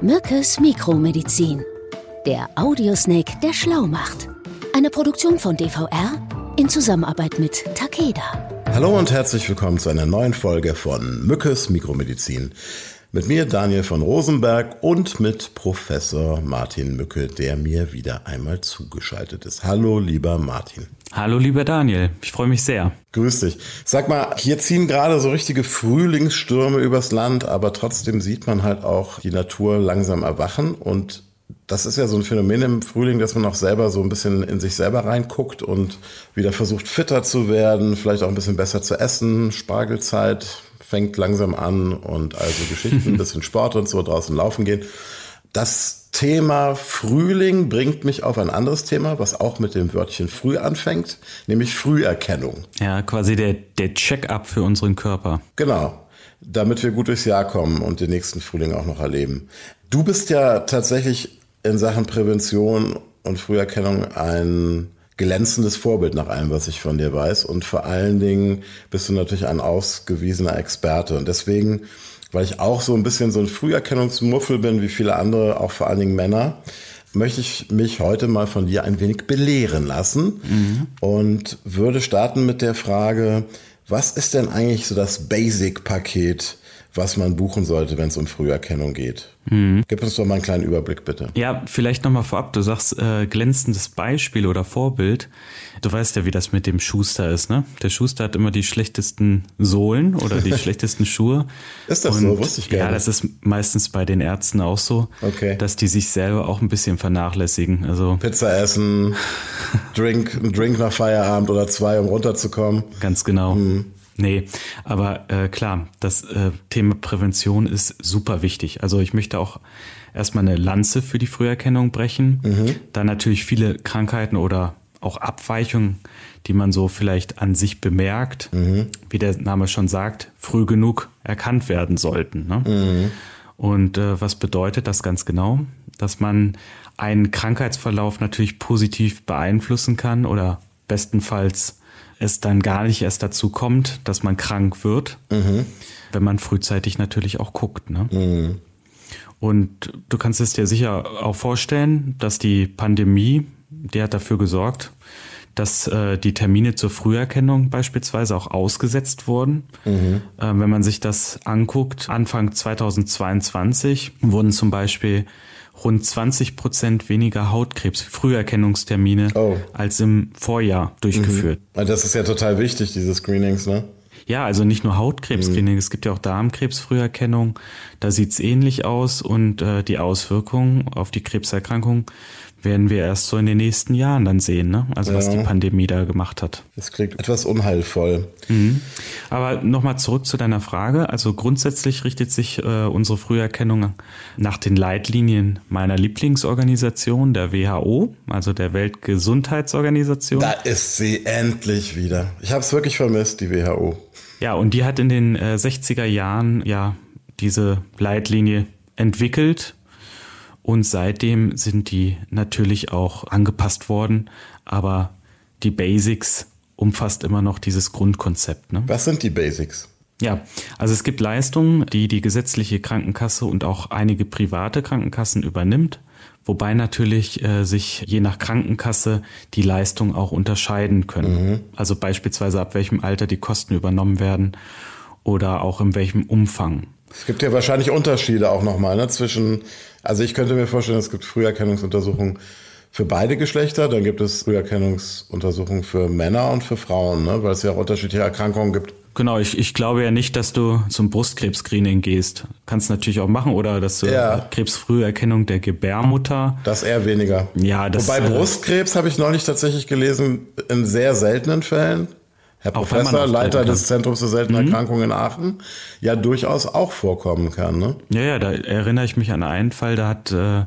Mückes Mikromedizin. Der Audiosnake, der schlau macht. Eine Produktion von DVR in Zusammenarbeit mit Takeda. Hallo und herzlich willkommen zu einer neuen Folge von Mückes Mikromedizin. Mit mir Daniel von Rosenberg und mit Professor Martin Mücke, der mir wieder einmal zugeschaltet ist. Hallo, lieber Martin. Hallo, lieber Daniel. Ich freue mich sehr. Grüß dich. Sag mal, hier ziehen gerade so richtige Frühlingsstürme übers Land, aber trotzdem sieht man halt auch die Natur langsam erwachen und das ist ja so ein Phänomen im Frühling, dass man auch selber so ein bisschen in sich selber reinguckt und wieder versucht fitter zu werden, vielleicht auch ein bisschen besser zu essen. Spargelzeit, fängt langsam an und also Geschichten, ein bisschen Sport und so draußen laufen gehen. Das Thema Frühling bringt mich auf ein anderes Thema, was auch mit dem Wörtchen früh anfängt, nämlich Früherkennung. Ja, quasi der, der Check-up für unseren Körper. Genau, damit wir gut durchs Jahr kommen und den nächsten Frühling auch noch erleben. Du bist ja tatsächlich in Sachen Prävention und Früherkennung ein glänzendes Vorbild nach allem, was ich von dir weiß. Und vor allen Dingen bist du natürlich ein ausgewiesener Experte. Und deswegen, weil ich auch so ein bisschen so ein Früherkennungsmuffel bin, wie viele andere, auch vor allen Dingen Männer, möchte ich mich heute mal von dir ein wenig belehren lassen mhm. und würde starten mit der Frage, was ist denn eigentlich so das Basic-Paket was man buchen sollte, wenn es um Früherkennung geht. Mhm. Gib uns doch mal einen kleinen Überblick, bitte. Ja, vielleicht nochmal vorab. Du sagst äh, glänzendes Beispiel oder Vorbild. Du weißt ja, wie das mit dem Schuster ist, ne? Der Schuster hat immer die schlechtesten Sohlen oder die schlechtesten Schuhe. Ist das Und, so? Wusste ich gerne. Ja, das ist meistens bei den Ärzten auch so, okay. dass die sich selber auch ein bisschen vernachlässigen. Also Pizza essen, Drink, ein Drink nach Feierabend oder zwei, um runterzukommen. Ganz genau. Mhm. Nee, aber äh, klar, das äh, Thema Prävention ist super wichtig. Also ich möchte auch erstmal eine Lanze für die Früherkennung brechen. Mhm. Da natürlich viele Krankheiten oder auch Abweichungen, die man so vielleicht an sich bemerkt, mhm. wie der Name schon sagt, früh genug erkannt werden sollten. Ne? Mhm. Und äh, was bedeutet das ganz genau? Dass man einen Krankheitsverlauf natürlich positiv beeinflussen kann oder bestenfalls es dann gar nicht erst dazu kommt, dass man krank wird, mhm. wenn man frühzeitig natürlich auch guckt. Ne? Mhm. Und du kannst es dir sicher auch vorstellen, dass die Pandemie, die hat dafür gesorgt, dass äh, die Termine zur Früherkennung beispielsweise auch ausgesetzt wurden. Mhm. Äh, wenn man sich das anguckt, Anfang 2022 wurden zum Beispiel rund 20 Prozent weniger Hautkrebs-Früherkennungstermine oh. als im Vorjahr durchgeführt. Mhm. Das ist ja total wichtig, diese Screenings, ne? Ja, also nicht nur Hautkrebs-Screening, mhm. es gibt ja auch Darmkrebsfrüherkennung. Da sieht's ähnlich aus und äh, die Auswirkungen auf die Krebserkrankung werden wir erst so in den nächsten Jahren dann sehen, ne? Also ja. was die Pandemie da gemacht hat. Das klingt etwas unheilvoll. Mhm. Aber nochmal zurück zu deiner Frage. Also grundsätzlich richtet sich äh, unsere Früherkennung nach den Leitlinien meiner Lieblingsorganisation, der WHO, also der Weltgesundheitsorganisation. Da ist sie endlich wieder. Ich habe es wirklich vermisst, die WHO. Ja, und die hat in den äh, 60er Jahren ja diese Leitlinie entwickelt und seitdem sind die natürlich auch angepasst worden, aber die Basics umfasst immer noch dieses Grundkonzept. Ne? Was sind die Basics? Ja, also es gibt Leistungen, die die gesetzliche Krankenkasse und auch einige private Krankenkassen übernimmt, wobei natürlich äh, sich je nach Krankenkasse die Leistungen auch unterscheiden können. Mhm. Also beispielsweise ab welchem Alter die Kosten übernommen werden oder auch in welchem Umfang. Es gibt ja wahrscheinlich Unterschiede auch nochmal ne, zwischen, also ich könnte mir vorstellen, es gibt Früherkennungsuntersuchungen für beide Geschlechter, dann gibt es Früherkennungsuntersuchungen für Männer und für Frauen, ne, weil es ja auch unterschiedliche Erkrankungen gibt. Genau, ich, ich glaube ja nicht, dass du zum Brustkrebs-Screening gehst. Kannst natürlich auch machen oder dass du ja. Krebsfrüherkennung der Gebärmutter. Das eher weniger. Ja, das, Wobei äh, Brustkrebs habe ich neulich tatsächlich gelesen, in sehr seltenen Fällen. Herr auch Professor, Leiter des Zentrums für seltene mhm. Erkrankungen in Aachen, ja durchaus auch vorkommen kann. Ne? Ja, ja, da erinnere ich mich an einen Fall, da hat äh,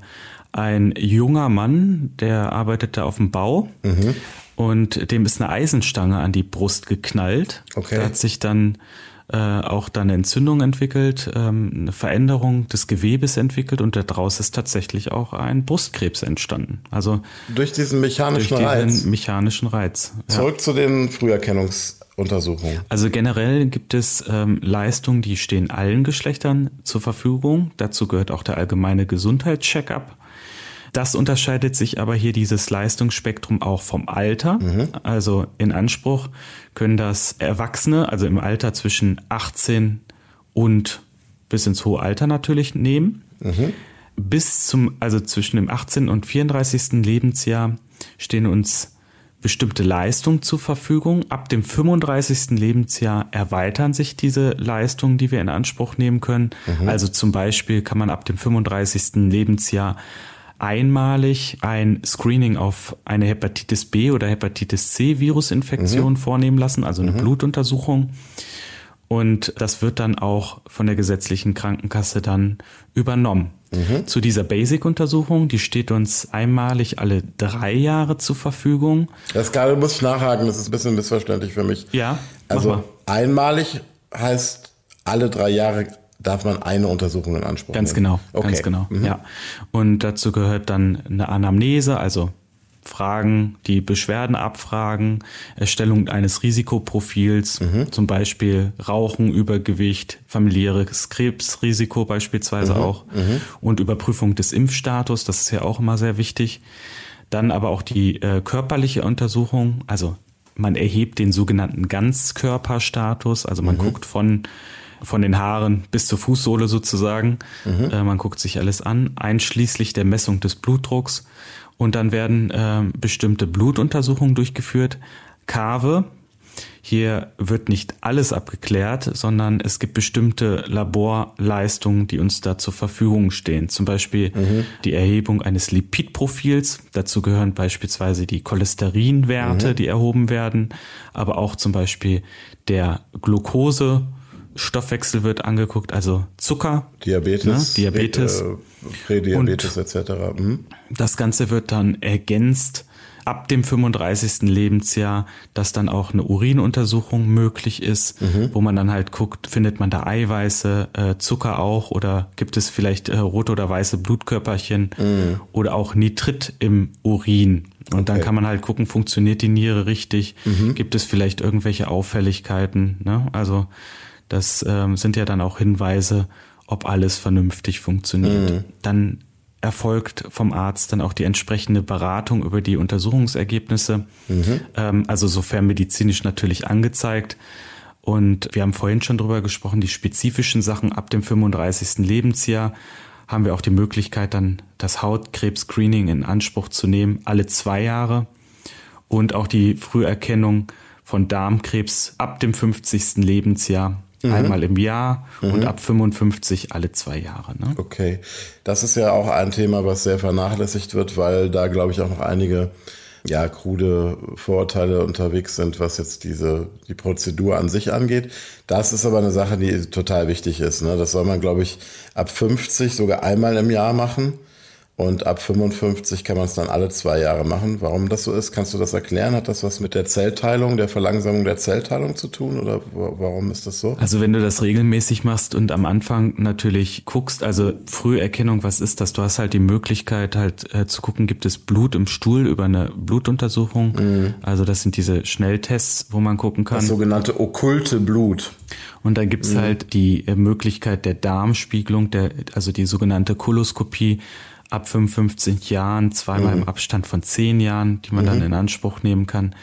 ein junger Mann, der arbeitete auf dem Bau mhm. und dem ist eine Eisenstange an die Brust geknallt. Okay. Da hat sich dann äh, auch dann eine Entzündung entwickelt, ähm, eine Veränderung des Gewebes entwickelt und daraus ist tatsächlich auch ein Brustkrebs entstanden. Also durch diesen mechanischen durch Reiz. diesen mechanischen Reiz. Zurück zu den Früherkennungsuntersuchungen. Also generell gibt es ähm, Leistungen, die stehen allen Geschlechtern zur Verfügung. Dazu gehört auch der allgemeine Gesundheitscheckup. Das unterscheidet sich aber hier dieses Leistungsspektrum auch vom Alter. Mhm. Also in Anspruch können das Erwachsene, also im Alter zwischen 18 und bis ins hohe Alter natürlich nehmen. Mhm. Bis zum, also zwischen dem 18. und 34. Lebensjahr stehen uns bestimmte Leistungen zur Verfügung. Ab dem 35. Lebensjahr erweitern sich diese Leistungen, die wir in Anspruch nehmen können. Mhm. Also zum Beispiel kann man ab dem 35. Lebensjahr einmalig ein Screening auf eine Hepatitis B oder Hepatitis C Virusinfektion mhm. vornehmen lassen, also eine mhm. Blutuntersuchung. Und das wird dann auch von der gesetzlichen Krankenkasse dann übernommen. Mhm. Zu dieser Basic-Untersuchung, die steht uns einmalig alle drei Jahre zur Verfügung. Das gerade muss ich nachhaken, das ist ein bisschen missverständlich für mich. Ja. Also einmalig heißt alle drei Jahre darf man eine Untersuchung in Anspruch ganz nehmen. Genau, okay. Ganz genau, mhm. ja. Und dazu gehört dann eine Anamnese, also Fragen, die Beschwerden abfragen, Erstellung eines Risikoprofils, mhm. zum Beispiel Rauchen, Übergewicht, familiäres Krebsrisiko beispielsweise mhm. auch mhm. und Überprüfung des Impfstatus, das ist ja auch immer sehr wichtig. Dann aber auch die äh, körperliche Untersuchung, also man erhebt den sogenannten Ganzkörperstatus, also man mhm. guckt von von den Haaren bis zur Fußsohle sozusagen. Mhm. Äh, man guckt sich alles an, einschließlich der Messung des Blutdrucks. Und dann werden äh, bestimmte Blutuntersuchungen durchgeführt. Kave, hier wird nicht alles abgeklärt, sondern es gibt bestimmte Laborleistungen, die uns da zur Verfügung stehen. Zum Beispiel mhm. die Erhebung eines Lipidprofils. Dazu gehören beispielsweise die Cholesterinwerte, mhm. die erhoben werden, aber auch zum Beispiel der Glucose Stoffwechsel wird angeguckt, also Zucker, Diabetes, ne? Diabetes, äh, Prädiabetes etc. Mhm. Das Ganze wird dann ergänzt ab dem 35. Lebensjahr, dass dann auch eine Urinuntersuchung möglich ist, mhm. wo man dann halt guckt, findet man da Eiweiße, äh, Zucker auch oder gibt es vielleicht äh, rote oder weiße Blutkörperchen mhm. oder auch Nitrit im Urin. Und okay. dann kann man halt gucken, funktioniert die Niere richtig, mhm. gibt es vielleicht irgendwelche Auffälligkeiten. Ne? Also das ähm, sind ja dann auch Hinweise, ob alles vernünftig funktioniert. Mhm. Dann erfolgt vom Arzt dann auch die entsprechende Beratung über die Untersuchungsergebnisse, mhm. ähm, also sofern medizinisch natürlich angezeigt. Und wir haben vorhin schon drüber gesprochen, die spezifischen Sachen ab dem 35. Lebensjahr haben wir auch die Möglichkeit, dann das Hautkrebs-Screening in Anspruch zu nehmen, alle zwei Jahre. Und auch die Früherkennung von Darmkrebs ab dem 50. Lebensjahr Mhm. Einmal im Jahr mhm. und ab 55 alle zwei Jahre. Ne? Okay. Das ist ja auch ein Thema, was sehr vernachlässigt wird, weil da, glaube ich, auch noch einige ja, krude Vorurteile unterwegs sind, was jetzt diese, die Prozedur an sich angeht. Das ist aber eine Sache, die total wichtig ist. Ne? Das soll man, glaube ich, ab 50 sogar einmal im Jahr machen. Und ab 55 kann man es dann alle zwei Jahre machen. Warum das so ist, kannst du das erklären? Hat das was mit der Zellteilung, der Verlangsamung der Zellteilung zu tun oder warum ist das so? Also wenn du das regelmäßig machst und am Anfang natürlich guckst, also Früherkennung, was ist das? Du hast halt die Möglichkeit halt äh, zu gucken, gibt es Blut im Stuhl über eine Blutuntersuchung? Mhm. Also das sind diese Schnelltests, wo man gucken kann. Das sogenannte okkulte Blut. Und dann gibt's mhm. halt die äh, Möglichkeit der Darmspiegelung, der, also die sogenannte Koloskopie ab 55 Jahren, zweimal mhm. im Abstand von 10 Jahren, die man mhm. dann in Anspruch nehmen kann.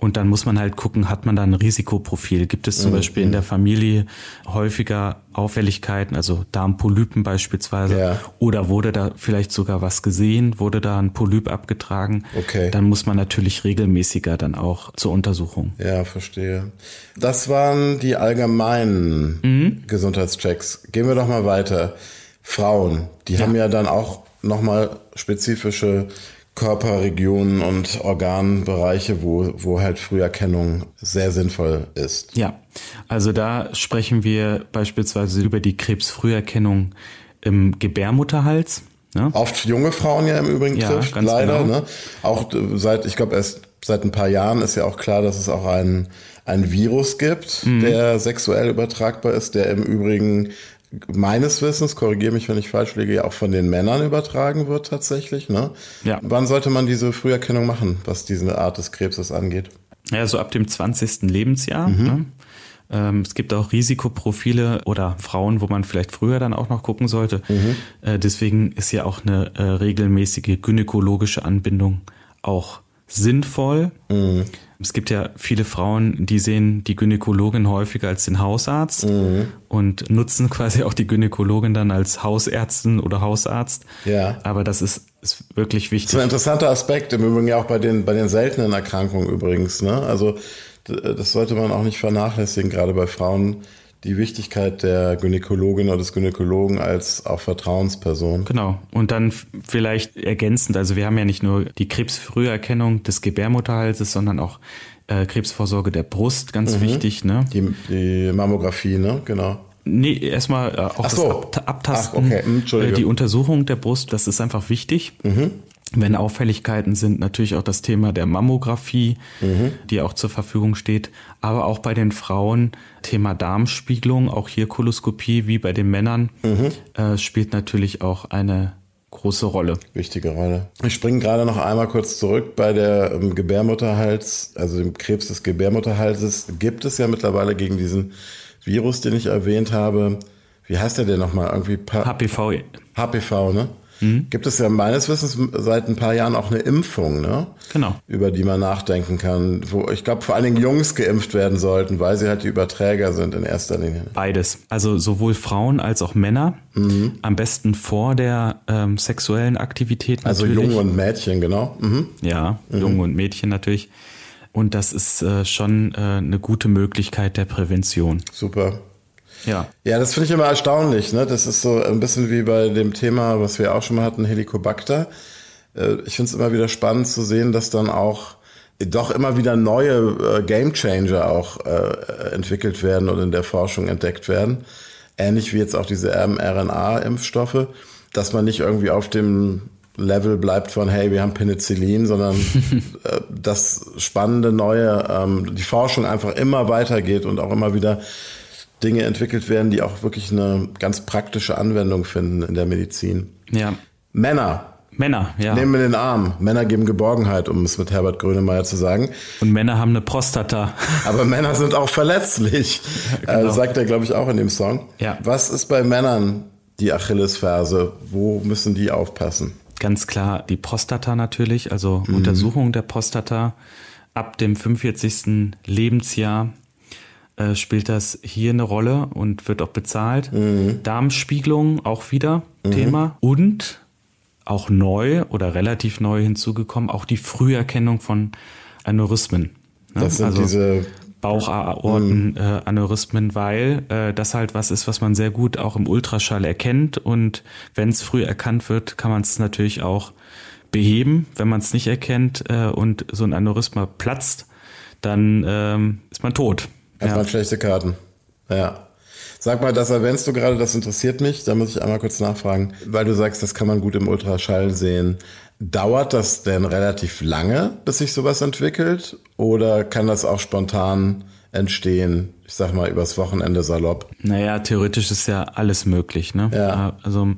Und dann muss man halt gucken, hat man da ein Risikoprofil? Gibt es zum mhm. Beispiel in der Familie häufiger Auffälligkeiten, also Darmpolypen beispielsweise? Ja. Oder wurde da vielleicht sogar was gesehen? Wurde da ein Polyp abgetragen? Okay. Dann muss man natürlich regelmäßiger dann auch zur Untersuchung. Ja, verstehe. Das waren die allgemeinen mhm. Gesundheitschecks. Gehen wir doch mal weiter. Frauen, die ja. haben ja dann auch nochmal spezifische Körperregionen und Organbereiche, wo, wo halt Früherkennung sehr sinnvoll ist. Ja, also da sprechen wir beispielsweise über die Krebsfrüherkennung im Gebärmutterhals. Ne? Oft junge Frauen ja im Übrigen ja, trifft, leider. Genau. Ne? Auch seit, ich glaube, erst seit ein paar Jahren ist ja auch klar, dass es auch einen, einen Virus gibt, mhm. der sexuell übertragbar ist, der im Übrigen meines Wissens, korrigiere mich, wenn ich falsch liege, ja auch von den Männern übertragen wird tatsächlich. Ne? Ja. Wann sollte man diese Früherkennung machen, was diese Art des Krebses angeht? Ja, so ab dem 20. Lebensjahr. Mhm. Ne? Ähm, es gibt auch Risikoprofile oder Frauen, wo man vielleicht früher dann auch noch gucken sollte. Mhm. Äh, deswegen ist ja auch eine äh, regelmäßige gynäkologische Anbindung auch sinnvoll. Mhm. Es gibt ja viele Frauen, die sehen die Gynäkologin häufiger als den Hausarzt mhm. und nutzen quasi auch die Gynäkologin dann als Hausärztin oder Hausarzt. Ja. Aber das ist, ist wirklich wichtig. Das ist ein interessanter Aspekt, im Übrigen ja auch bei den, bei den seltenen Erkrankungen übrigens. Ne? Also das sollte man auch nicht vernachlässigen, gerade bei Frauen, die Wichtigkeit der Gynäkologin oder des Gynäkologen als auch Vertrauensperson. Genau. Und dann vielleicht ergänzend, also wir haben ja nicht nur die Krebsfrüherkennung des Gebärmutterhalses, sondern auch äh, Krebsvorsorge der Brust, ganz mhm. wichtig. Ne? Die, die Mammographie, ne? Genau. Nee, erstmal äh, auch so. das Abtasten, Ach, okay. Hm, äh, die Untersuchung der Brust, das ist einfach wichtig. Mhm. Wenn Auffälligkeiten sind, natürlich auch das Thema der Mammographie, mhm. die auch zur Verfügung steht. Aber auch bei den Frauen Thema Darmspiegelung, auch hier Koloskopie wie bei den Männern, mhm. äh, spielt natürlich auch eine große Rolle. Wichtige Rolle. Ich springe gerade noch einmal kurz zurück bei der ähm, Gebärmutterhals, also dem Krebs des Gebärmutterhalses. Gibt es ja mittlerweile gegen diesen Virus, den ich erwähnt habe. Wie heißt der denn nochmal? Irgendwie HPV. HPV, ne? Mhm. Gibt es ja meines Wissens seit ein paar Jahren auch eine Impfung, ne? Genau. Über die man nachdenken kann. Wo ich glaube, vor allen Dingen Jungs geimpft werden sollten, weil sie halt die Überträger sind in erster Linie. Beides. Also sowohl Frauen als auch Männer. Mhm. Am besten vor der ähm, sexuellen Aktivität also natürlich. Also Junge und Mädchen, genau. Mhm. Ja, mhm. Junge und Mädchen natürlich. Und das ist äh, schon äh, eine gute Möglichkeit der Prävention. Super. Ja. Ja, das finde ich immer erstaunlich. Ne? Das ist so ein bisschen wie bei dem Thema, was wir auch schon mal hatten, Helicobacter. Äh, ich finde es immer wieder spannend zu sehen, dass dann auch doch immer wieder neue äh, Gamechanger auch äh, entwickelt werden und in der Forschung entdeckt werden. Ähnlich wie jetzt auch diese mRNA-Impfstoffe, dass man nicht irgendwie auf dem Level bleibt von, hey, wir haben Penicillin, sondern äh, das spannende neue, ähm, die Forschung einfach immer weitergeht und auch immer wieder Dinge entwickelt werden, die auch wirklich eine ganz praktische Anwendung finden in der Medizin. Ja. Männer. Männer, ja. Nehmen wir den Arm. Männer geben Geborgenheit, um es mit Herbert Grönemeyer zu sagen. Und Männer haben eine Prostata. Aber Männer sind auch verletzlich. Ja, genau. äh, sagt er, glaube ich, auch in dem Song. Ja. Was ist bei Männern die Achillesferse? Wo müssen die aufpassen? Ganz klar die Prostata natürlich, also mhm. Untersuchung der Prostata ab dem 45. Lebensjahr äh, spielt das hier eine Rolle und wird auch bezahlt. Mhm. Darmspiegelung auch wieder mhm. Thema. Und auch neu oder relativ neu hinzugekommen, auch die Früherkennung von Aneurysmen. Ne? Das sind also diese Bauchaortenaneurysmen, mhm. weil äh, das halt was ist, was man sehr gut auch im Ultraschall erkennt. Und wenn es früh erkannt wird, kann man es natürlich auch beheben. Wenn man es nicht erkennt äh, und so ein Aneurysma platzt, dann ähm, ist man tot. Erstmal ja. schlechte Karten. Ja. Sag mal, das erwähnst du gerade, das interessiert mich. Da muss ich einmal kurz nachfragen, weil du sagst, das kann man gut im Ultraschall sehen. Dauert das denn relativ lange, bis sich sowas entwickelt? Oder kann das auch spontan entstehen, ich sag mal, übers Wochenende salopp? Naja, theoretisch ist ja alles möglich. Ne? Ja. Also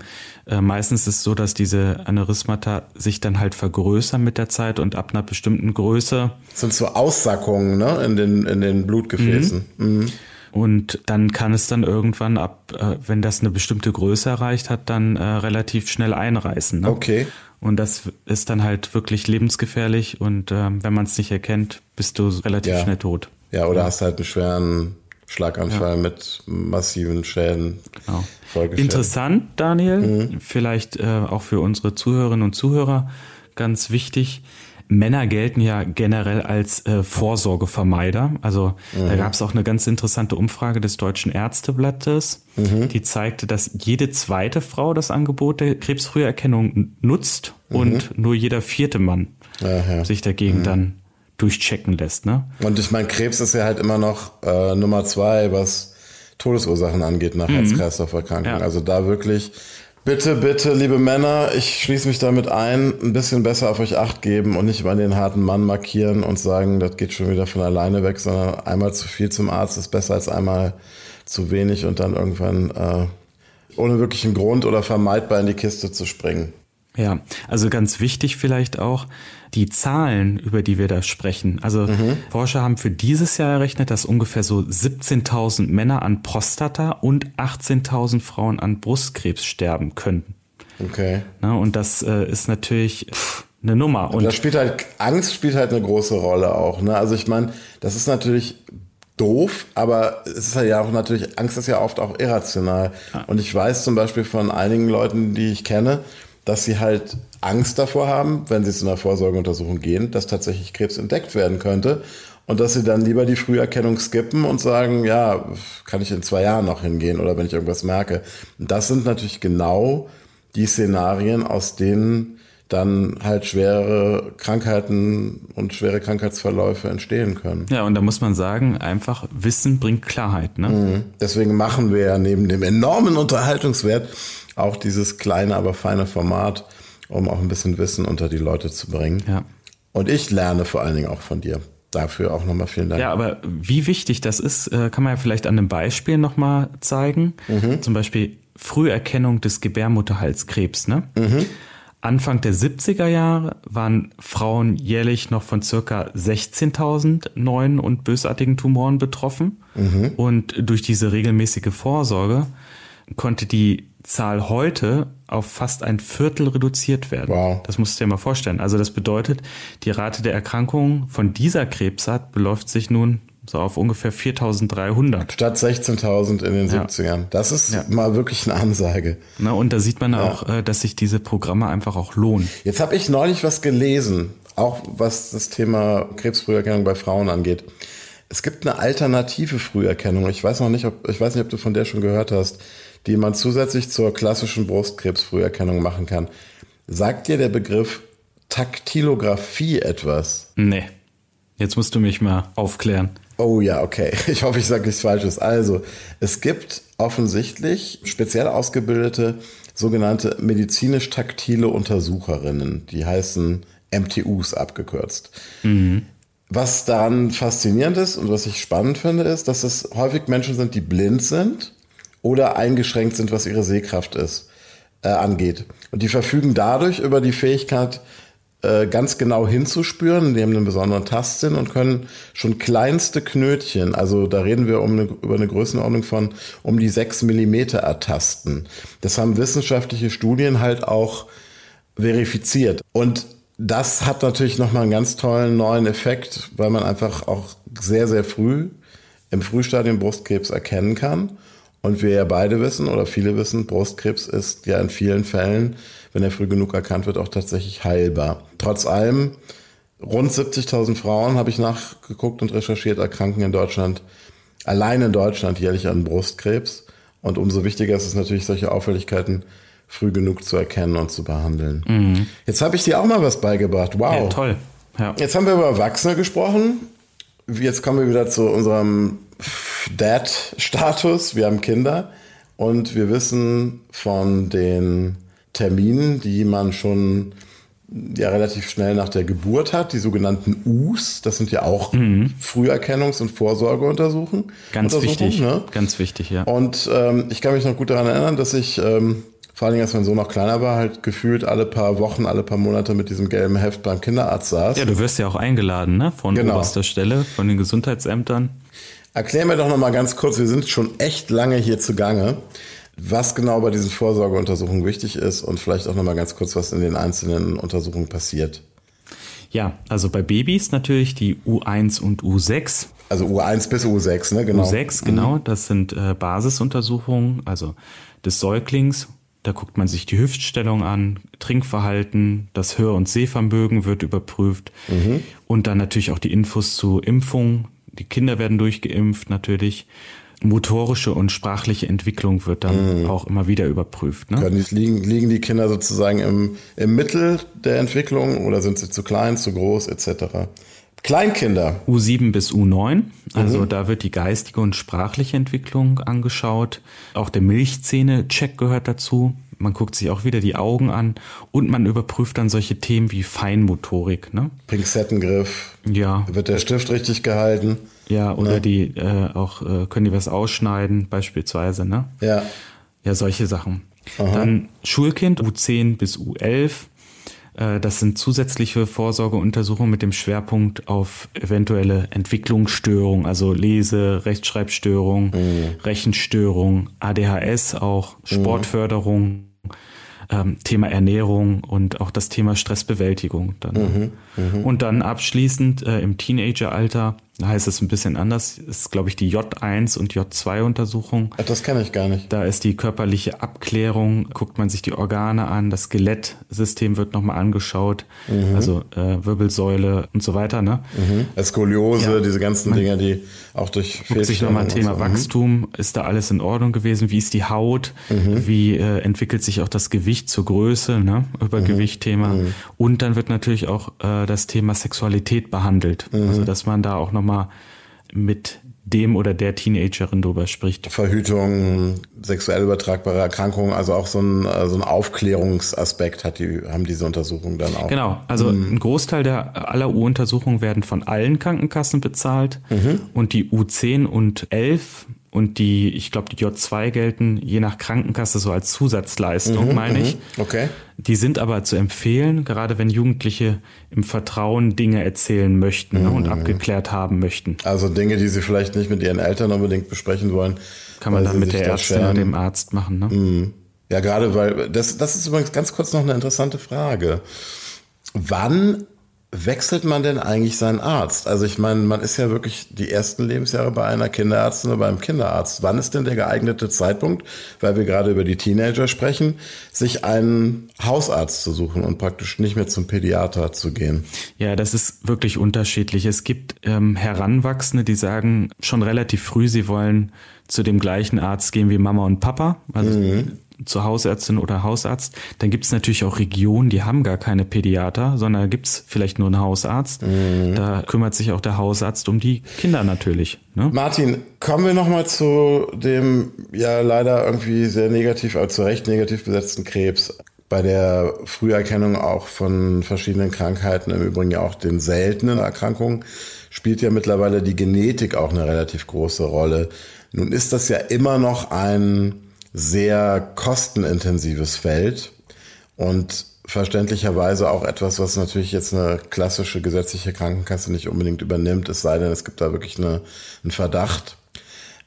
äh, meistens ist es so, dass diese Aneurysmata sich dann halt vergrößern mit der Zeit und ab einer bestimmten Größe. Das sind so Aussackungen ne? in, den, in den Blutgefäßen. Mhm. Mhm. Und dann kann es dann irgendwann ab, äh, wenn das eine bestimmte Größe erreicht hat, dann äh, relativ schnell einreißen. Ne? Okay. Und das ist dann halt wirklich lebensgefährlich und ähm, wenn man es nicht erkennt, bist du relativ ja. schnell tot. Ja, oder ja. hast halt einen schweren Schlaganfall ja. mit massiven Schäden. Genau. Interessant, Daniel, mhm. vielleicht äh, auch für unsere Zuhörerinnen und Zuhörer ganz wichtig. Männer gelten ja generell als äh, Vorsorgevermeider. Also mhm. da gab es auch eine ganz interessante Umfrage des Deutschen Ärzteblattes, mhm. die zeigte, dass jede zweite Frau das Angebot der Krebsfrüherkennung nutzt mhm. und nur jeder vierte Mann Aha. sich dagegen mhm. dann durchchecken lässt. Ne? Und ich meine, Krebs ist ja halt immer noch äh, Nummer zwei, was Todesursachen angeht nach mhm. Herz-Kreislauf-Erkrankungen. Ja. Also da wirklich Bitte, bitte, liebe Männer, ich schließe mich damit ein, ein bisschen besser auf euch acht geben und nicht über den harten Mann markieren und sagen, das geht schon wieder von alleine weg, sondern einmal zu viel zum Arzt ist besser als einmal zu wenig und dann irgendwann äh, ohne wirklichen Grund oder vermeidbar in die Kiste zu springen. Ja, also ganz wichtig vielleicht auch die Zahlen, über die wir da sprechen. Also mhm. Forscher haben für dieses Jahr errechnet, dass ungefähr so 17.000 Männer an Prostata und 18.000 Frauen an Brustkrebs sterben könnten. Okay. Na, und das äh, ist natürlich pff, eine Nummer. Und da spielt halt Angst spielt halt eine große Rolle auch. Ne? Also ich meine, das ist natürlich doof, aber es ist ja auch natürlich, Angst ist ja oft auch irrational. Ja. Und ich weiß zum Beispiel von einigen Leuten, die ich kenne, dass sie halt Angst davor haben, wenn sie zu einer Vorsorgeuntersuchung gehen, dass tatsächlich Krebs entdeckt werden könnte und dass sie dann lieber die Früherkennung skippen und sagen, ja, kann ich in zwei Jahren noch hingehen oder wenn ich irgendwas merke. Das sind natürlich genau die Szenarien, aus denen dann halt schwere Krankheiten und schwere Krankheitsverläufe entstehen können. Ja, und da muss man sagen, einfach Wissen bringt Klarheit. Ne? Mhm. Deswegen machen wir ja neben dem enormen Unterhaltungswert auch dieses kleine, aber feine Format, um auch ein bisschen Wissen unter die Leute zu bringen. Ja. Und ich lerne vor allen Dingen auch von dir. Dafür auch nochmal vielen Dank. Ja, aber wie wichtig das ist, äh, kann man ja vielleicht an einem Beispiel nochmal zeigen. Mhm. Zum Beispiel Früherkennung des Gebärmutterhalskrebs. Ne? Mhm. Anfang der 70er Jahre waren Frauen jährlich noch von circa 16.000 neuen und bösartigen Tumoren betroffen. Mhm. Und durch diese regelmäßige Vorsorge konnte die Zahl heute auf fast ein Viertel reduziert werden. Wow. Das musst du dir mal vorstellen. Also das bedeutet, die Rate der Erkrankung von dieser Krebsart beläuft sich nun so auf ungefähr 4.300. Statt 16.000 in den ja. 70ern. Das ist ja. mal wirklich eine Ansage. Na, und da sieht man ja. auch, äh, dass sich diese Programme einfach auch lohnen. Jetzt habe ich neulich was gelesen, auch was das Thema Krebsfrüherkennung bei Frauen angeht. Es gibt eine alternative Früherkennung. Ich weiß noch nicht, ob, ich weiß nicht, ob du von der schon gehört hast die man zusätzlich zur klassischen Brustkrebsfrüherkennung machen kann. Sagt dir der Begriff Taktilographie etwas? Nee. Jetzt musst du mich mal aufklären. Oh ja, okay. Ich hoffe, ich sage nichts Falsches. Also, es gibt offensichtlich speziell ausgebildete sogenannte medizinisch-taktile Untersucherinnen. Die heißen MTUs abgekürzt. Mhm. Was daran faszinierend ist und was ich spannend finde, ist, dass es häufig Menschen sind, die blind sind oder eingeschränkt sind, was ihre Sehkraft ist, äh, angeht. Und die verfügen dadurch über die Fähigkeit, äh, ganz genau hinzuspüren, die haben einen besonderen Tastsinn und können schon kleinste Knötchen, also da reden wir um eine, über eine Größenordnung von um die sechs Millimeter ertasten. Das haben wissenschaftliche Studien halt auch verifiziert. Und das hat natürlich nochmal einen ganz tollen neuen Effekt, weil man einfach auch sehr, sehr früh im Frühstadium Brustkrebs erkennen kann und wir ja beide wissen oder viele wissen, Brustkrebs ist ja in vielen Fällen, wenn er früh genug erkannt wird, auch tatsächlich heilbar. Trotz allem, rund 70.000 Frauen, habe ich nachgeguckt und recherchiert, erkranken in Deutschland, allein in Deutschland jährlich an Brustkrebs. Und umso wichtiger ist es natürlich, solche Auffälligkeiten früh genug zu erkennen und zu behandeln. Mhm. Jetzt habe ich dir auch mal was beigebracht. Wow. Ja, toll. Ja. Jetzt haben wir über Erwachsene gesprochen. Jetzt kommen wir wieder zu unserem Dad-Status. Wir haben Kinder und wir wissen von den Terminen, die man schon ja relativ schnell nach der Geburt hat, die sogenannten U's, das sind ja auch mhm. Früherkennungs- und Vorsorgeuntersuchungen. Ganz wichtig, ne? ganz wichtig, ja. Und ähm, ich kann mich noch gut daran erinnern, dass ich ähm, vor allen Dingen, als mein Sohn noch kleiner war, halt gefühlt alle paar Wochen, alle paar Monate mit diesem gelben Heft beim Kinderarzt saß. Ja, du wirst ja auch eingeladen, ne? Von genau. oberster Stelle, von den Gesundheitsämtern. Erklär mir doch noch mal ganz kurz, wir sind schon echt lange hier zugange, was genau bei diesen Vorsorgeuntersuchungen wichtig ist und vielleicht auch noch mal ganz kurz, was in den einzelnen Untersuchungen passiert. Ja, also bei Babys natürlich die U1 und U6. Also U1 bis U6, ne? Genau. U6, genau. Mhm. Das sind äh, Basisuntersuchungen, also des Säuglings da guckt man sich die Hüftstellung an, Trinkverhalten, das Hör- und Sehvermögen wird überprüft mhm. und dann natürlich auch die Infos zu Impfung. Die Kinder werden durchgeimpft natürlich. Motorische und sprachliche Entwicklung wird dann mhm. auch immer wieder überprüft. Ne? Können liegen, liegen die Kinder sozusagen im, im Mittel der Entwicklung oder sind sie zu klein, zu groß etc.? Kleinkinder. U7 bis U9. Also mhm. da wird die geistige und sprachliche Entwicklung angeschaut. Auch der Milchzähne-Check gehört dazu. Man guckt sich auch wieder die Augen an und man überprüft dann solche Themen wie Feinmotorik. Ne? Pinzettengriff. Ja. Wird der Stift richtig gehalten? Ja, oder ne? die äh, auch, äh, können die was ausschneiden, beispielsweise, ne? Ja. Ja, solche Sachen. Aha. Dann Schulkind, U10 bis U11. Äh, das sind zusätzliche Vorsorgeuntersuchungen mit dem Schwerpunkt auf eventuelle Entwicklungsstörungen, also Lese-, Rechtschreibstörung, mhm. Rechenstörung, ADHS auch, mhm. Sportförderung, ähm, Thema Ernährung und auch das Thema Stressbewältigung. Dann. Mhm, mh. Und dann abschließend äh, im Teenageralter da heißt es ein bisschen anders, ist glaube ich die J1 und J2 Untersuchung. Ach, das kenne ich gar nicht. Da ist die körperliche Abklärung, guckt man sich die Organe an, das Skelettsystem wird nochmal angeschaut, mhm. also äh, Wirbelsäule und so weiter. Ne? Mhm. Skoliose, ja. diese ganzen man Dinge, die auch durch Guckt sich nochmal Thema so. Mhm. Wachstum, ist da alles in Ordnung gewesen? Wie ist die Haut? Mhm. Wie äh, entwickelt sich auch das Gewicht zur Größe? Ne? Über mhm. Gewichtthema. Mhm. Und dann wird natürlich auch äh, das Thema Sexualität behandelt. Also dass man da auch nochmal mal mit dem oder der Teenagerin drüber spricht. Verhütung, sexuell übertragbare Erkrankungen, also auch so ein, äh, so ein Aufklärungsaspekt hat die, haben diese Untersuchungen dann auch. Genau, also mhm. ein Großteil der aller U-Untersuchungen werden von allen Krankenkassen bezahlt mhm. und die U10 und 11 und die, ich glaube, die J2 gelten je nach Krankenkasse so als Zusatzleistung, mhm, meine ich. Mhm. Okay. Die sind aber zu empfehlen, gerade wenn Jugendliche im Vertrauen Dinge erzählen möchten mhm. und abgeklärt haben möchten. Also Dinge, die sie vielleicht nicht mit ihren Eltern unbedingt besprechen wollen. Kann man dann mit der Ärztin oder dem Arzt machen, ne? Mhm. Ja, gerade weil, das, das ist übrigens ganz kurz noch eine interessante Frage. Wann wechselt man denn eigentlich seinen Arzt? Also ich meine, man ist ja wirklich die ersten Lebensjahre bei einer Kinderärztin oder beim Kinderarzt. Wann ist denn der geeignete Zeitpunkt, weil wir gerade über die Teenager sprechen, sich einen Hausarzt zu suchen und praktisch nicht mehr zum Pädiater zu gehen? Ja, das ist wirklich unterschiedlich. Es gibt ähm, Heranwachsende, die sagen schon relativ früh, sie wollen zu dem gleichen Arzt gehen wie Mama und Papa. Also mhm zur Hausärztin oder Hausarzt. Dann gibt es natürlich auch Regionen, die haben gar keine Pädiater, sondern da gibt es vielleicht nur einen Hausarzt. Mhm. Da kümmert sich auch der Hausarzt um die Kinder natürlich. Ne? Martin, kommen wir nochmal zu dem ja leider irgendwie sehr negativ, also zu Recht negativ besetzten Krebs. Bei der Früherkennung auch von verschiedenen Krankheiten, im Übrigen ja auch den seltenen Erkrankungen, spielt ja mittlerweile die Genetik auch eine relativ große Rolle. Nun ist das ja immer noch ein sehr kostenintensives Feld und verständlicherweise auch etwas, was natürlich jetzt eine klassische gesetzliche Krankenkasse nicht unbedingt übernimmt, es sei denn, es gibt da wirklich eine, einen Verdacht.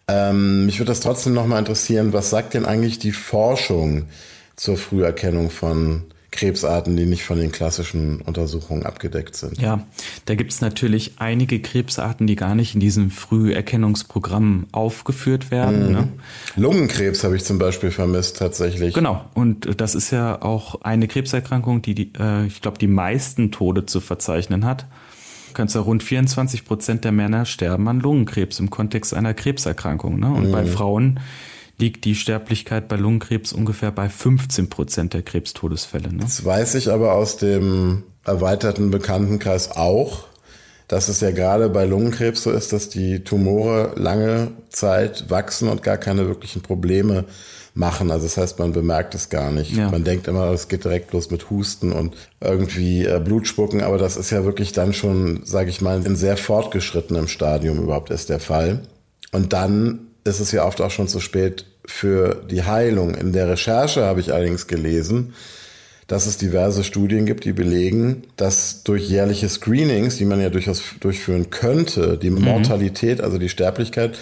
Ähm, mich würde das trotzdem nochmal interessieren, was sagt denn eigentlich die Forschung zur Früherkennung von Krebsarten, die nicht von den klassischen Untersuchungen abgedeckt sind. Ja, da gibt es natürlich einige Krebsarten, die gar nicht in diesem Früherkennungsprogramm aufgeführt werden. Mhm. Ne? Lungenkrebs habe ich zum Beispiel vermisst tatsächlich. Genau, und das ist ja auch eine Krebserkrankung, die, die äh, ich glaube, die meisten Tode zu verzeichnen hat. Kannst ja rund 24 Prozent der Männer sterben an Lungenkrebs im Kontext einer Krebserkrankung. Ne? Und mhm. bei Frauen liegt die Sterblichkeit bei Lungenkrebs ungefähr bei 15 Prozent der Krebstodesfälle. Ne? Das weiß ich aber aus dem erweiterten Bekanntenkreis auch, dass es ja gerade bei Lungenkrebs so ist, dass die Tumore lange Zeit wachsen und gar keine wirklichen Probleme machen. Also das heißt, man bemerkt es gar nicht. Ja. Man denkt immer, es geht direkt los mit Husten und irgendwie äh, Blutspucken, aber das ist ja wirklich dann schon, sage ich mal, in sehr fortgeschrittenem Stadium überhaupt erst der Fall. Und dann ist es ja oft auch schon zu spät für die Heilung. In der Recherche habe ich allerdings gelesen, dass es diverse Studien gibt, die belegen, dass durch jährliche Screenings, die man ja durchaus durchführen könnte, die mhm. Mortalität, also die Sterblichkeit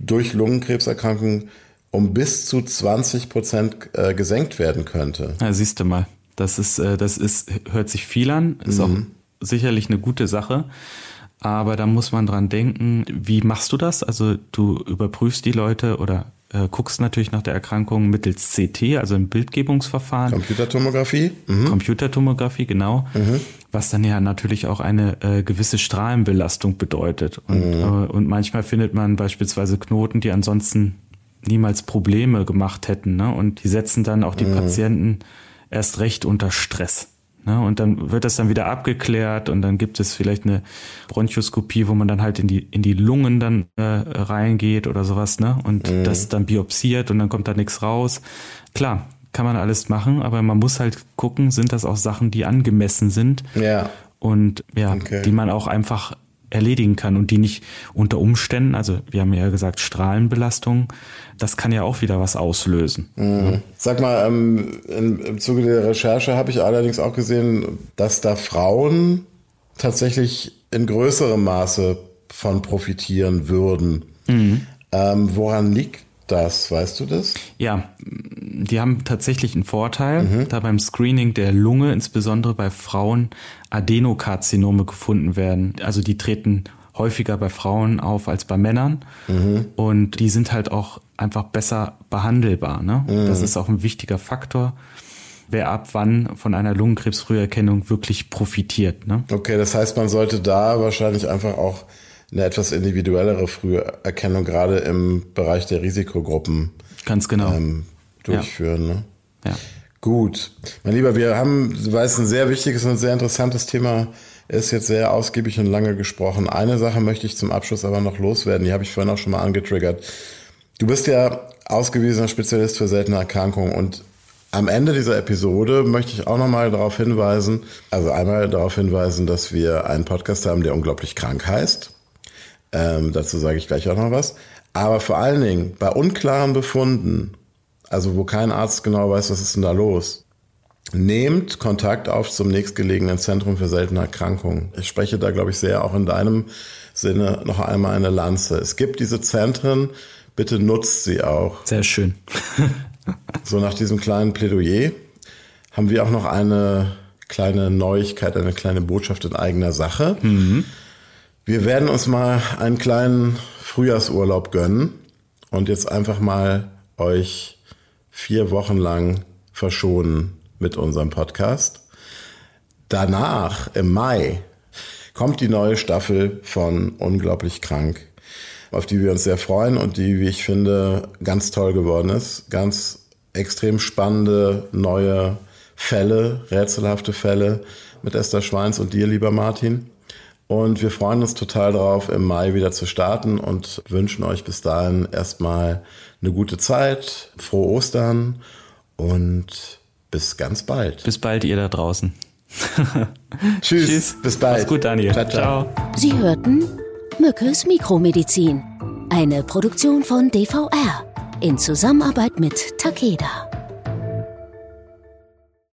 durch Lungenkrebserkrankungen um bis zu 20 Prozent äh, gesenkt werden könnte. Ja, siehst du mal. Das ist, äh, das ist, hört sich viel an, ist mhm. auch sicherlich eine gute Sache. Aber da muss man dran denken, wie machst du das? Also du überprüfst die Leute oder äh, guckst natürlich nach der Erkrankung mittels CT, also im Bildgebungsverfahren. Computertomographie. Mhm. Computertomographie, genau. Mhm. Was dann ja natürlich auch eine äh, gewisse Strahlenbelastung bedeutet. Und, mhm. äh, und manchmal findet man beispielsweise Knoten, die ansonsten niemals Probleme gemacht hätten. Ne? Und die setzen dann auch die mhm. Patienten erst recht unter Stress. Ne? Und dann wird das dann wieder abgeklärt und dann gibt es vielleicht eine Bronchoskopie, wo man dann halt in die, in die Lungen dann äh, reingeht oder sowas, ne? Und mhm. das dann biopsiert und dann kommt da nichts raus. Klar, kann man alles machen, aber man muss halt gucken, sind das auch Sachen, die angemessen sind. Ja. Und ja, okay. die man auch einfach erledigen kann und die nicht unter Umständen, also wir haben ja gesagt Strahlenbelastung, das kann ja auch wieder was auslösen. Mhm. Sag mal, ähm, im, im Zuge der Recherche habe ich allerdings auch gesehen, dass da Frauen tatsächlich in größerem Maße von profitieren würden. Mhm. Ähm, woran liegt das? Weißt du das? Ja, die haben tatsächlich einen Vorteil, mhm. da beim Screening der Lunge, insbesondere bei Frauen, Adenokarzinome gefunden werden. Also die treten häufiger bei Frauen auf als bei Männern. Mhm. Und die sind halt auch einfach besser behandelbar. Ne? Mhm. Das ist auch ein wichtiger Faktor wer ab wann von einer Lungenkrebsfrüherkennung wirklich profitiert. Ne? Okay, das heißt, man sollte da wahrscheinlich einfach auch eine etwas individuellere Früherkennung gerade im Bereich der Risikogruppen ganz genau ähm, durchführen. Ja. Ne? ja. Gut, mein Lieber, wir haben, du weißt, ein sehr wichtiges und sehr interessantes Thema ist jetzt sehr ausgiebig und lange gesprochen. Eine Sache möchte ich zum Abschluss aber noch loswerden, die habe ich vorhin auch schon mal angetriggert. Du bist ja ausgewiesener Spezialist für seltene Erkrankungen und am Ende dieser Episode möchte ich auch nochmal darauf hinweisen, also einmal darauf hinweisen, dass wir einen Podcast haben, der unglaublich krank heißt. Ähm, dazu sage ich gleich auch noch was. Aber vor allen Dingen bei unklaren Befunden, also wo kein Arzt genau weiß, was ist denn da los, nehmt Kontakt auf zum nächstgelegenen Zentrum für seltene Erkrankungen. Ich spreche da, glaube ich, sehr auch in deinem Sinne noch einmal eine Lanze. Es gibt diese Zentren, bitte nutzt sie auch. Sehr schön. so nach diesem kleinen Plädoyer haben wir auch noch eine kleine Neuigkeit, eine kleine Botschaft in eigener Sache. Mhm. Wir werden uns mal einen kleinen Frühjahrsurlaub gönnen und jetzt einfach mal euch vier Wochen lang verschonen mit unserem Podcast. Danach, im Mai, kommt die neue Staffel von Unglaublich Krank, auf die wir uns sehr freuen und die, wie ich finde, ganz toll geworden ist. Ganz extrem spannende neue Fälle, rätselhafte Fälle mit Esther Schweins und dir, lieber Martin. Und wir freuen uns total darauf, im Mai wieder zu starten und wünschen euch bis dahin erstmal eine gute Zeit, frohe Ostern und bis ganz bald. Bis bald, ihr da draußen. Tschüss. Tschüss. Bis bald. Mach's gut, Daniel. Ciao, ciao. Sie hörten Mückes Mikromedizin. Eine Produktion von DVR in Zusammenarbeit mit Takeda.